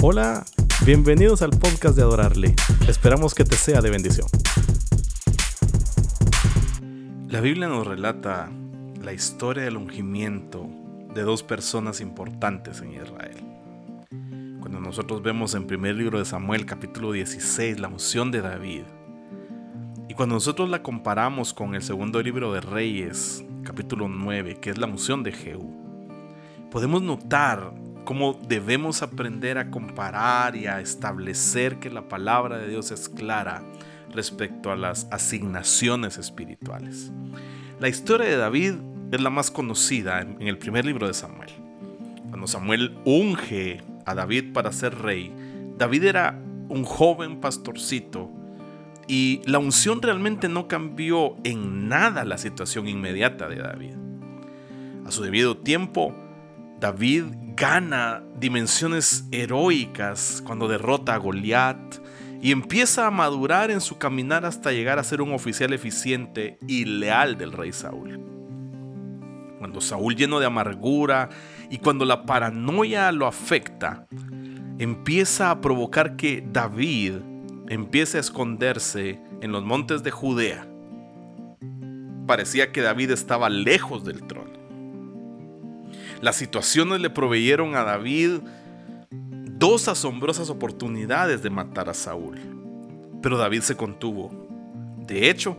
Hola, bienvenidos al podcast de Adorarle. Esperamos que te sea de bendición. La Biblia nos relata la historia del ungimiento de dos personas importantes en Israel. Cuando nosotros vemos en primer libro de Samuel capítulo 16 la unción de David, y cuando nosotros la comparamos con el segundo libro de Reyes capítulo 9, que es la unción de Jehú, podemos notar cómo debemos aprender a comparar y a establecer que la palabra de Dios es clara respecto a las asignaciones espirituales. La historia de David es la más conocida en el primer libro de Samuel. Cuando Samuel unge a David para ser rey, David era un joven pastorcito y la unción realmente no cambió en nada la situación inmediata de David. A su debido tiempo, David gana dimensiones heroicas cuando derrota a Goliat y empieza a madurar en su caminar hasta llegar a ser un oficial eficiente y leal del rey Saúl. Cuando Saúl lleno de amargura y cuando la paranoia lo afecta, empieza a provocar que David empiece a esconderse en los montes de Judea. Parecía que David estaba lejos del trono. Las situaciones le proveyeron a David dos asombrosas oportunidades de matar a Saúl. Pero David se contuvo. De hecho,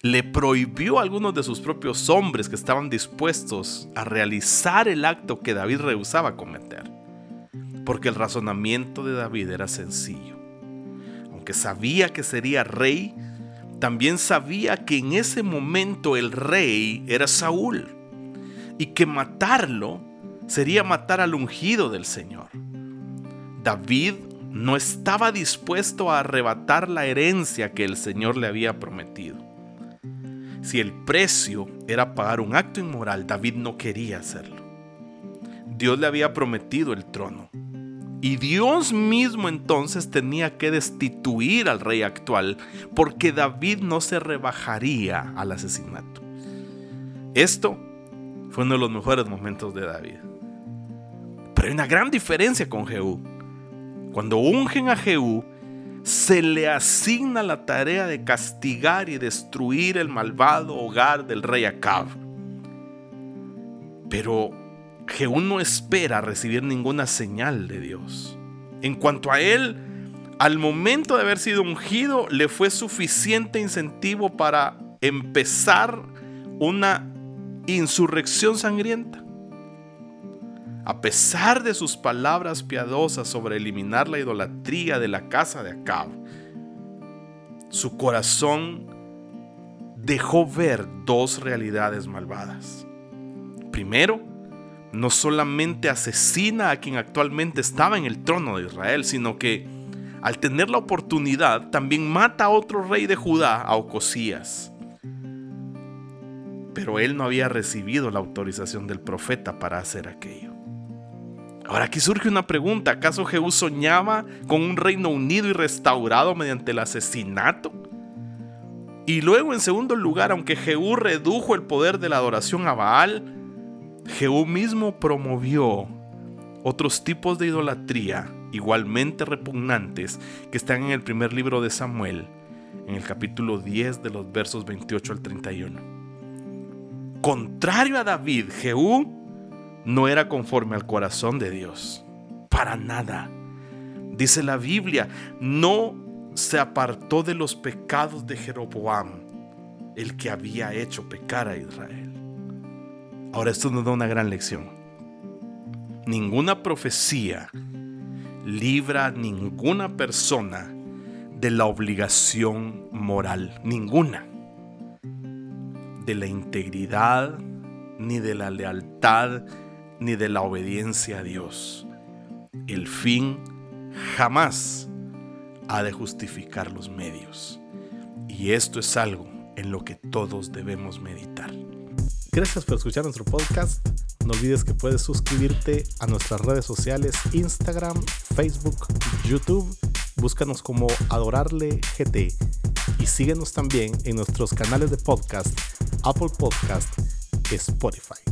le prohibió a algunos de sus propios hombres que estaban dispuestos a realizar el acto que David rehusaba cometer. Porque el razonamiento de David era sencillo. Aunque sabía que sería rey, también sabía que en ese momento el rey era Saúl y que matarlo sería matar al ungido del Señor. David no estaba dispuesto a arrebatar la herencia que el Señor le había prometido. Si el precio era pagar un acto inmoral, David no quería hacerlo. Dios le había prometido el trono. Y Dios mismo entonces tenía que destituir al rey actual porque David no se rebajaría al asesinato. Esto fue uno de los mejores momentos de David. Pero hay una gran diferencia con Jehú. Cuando ungen a Jehú, se le asigna la tarea de castigar y destruir el malvado hogar del rey Acab. Pero Jehú no espera recibir ninguna señal de Dios. En cuanto a él, al momento de haber sido ungido, le fue suficiente incentivo para empezar una insurrección sangrienta. A pesar de sus palabras piadosas sobre eliminar la idolatría de la casa de Acab, su corazón dejó ver dos realidades malvadas. Primero, no solamente asesina a quien actualmente estaba en el trono de Israel, sino que al tener la oportunidad también mata a otro rey de Judá, a Ocosías pero él no había recibido la autorización del profeta para hacer aquello. Ahora aquí surge una pregunta, ¿acaso Jehú soñaba con un reino unido y restaurado mediante el asesinato? Y luego en segundo lugar, aunque Jehú redujo el poder de la adoración a Baal, Jehú mismo promovió otros tipos de idolatría igualmente repugnantes que están en el primer libro de Samuel, en el capítulo 10 de los versos 28 al 31. Contrario a David, Jehú no era conforme al corazón de Dios. Para nada. Dice la Biblia, no se apartó de los pecados de Jeroboam, el que había hecho pecar a Israel. Ahora esto nos da una gran lección. Ninguna profecía libra a ninguna persona de la obligación moral. Ninguna de la integridad, ni de la lealtad, ni de la obediencia a Dios. El fin jamás ha de justificar los medios. Y esto es algo en lo que todos debemos meditar. Gracias por escuchar nuestro podcast. No olvides que puedes suscribirte a nuestras redes sociales Instagram, Facebook, YouTube. Búscanos como Adorarle GT y síguenos también en nuestros canales de podcast Apple Podcast, Spotify.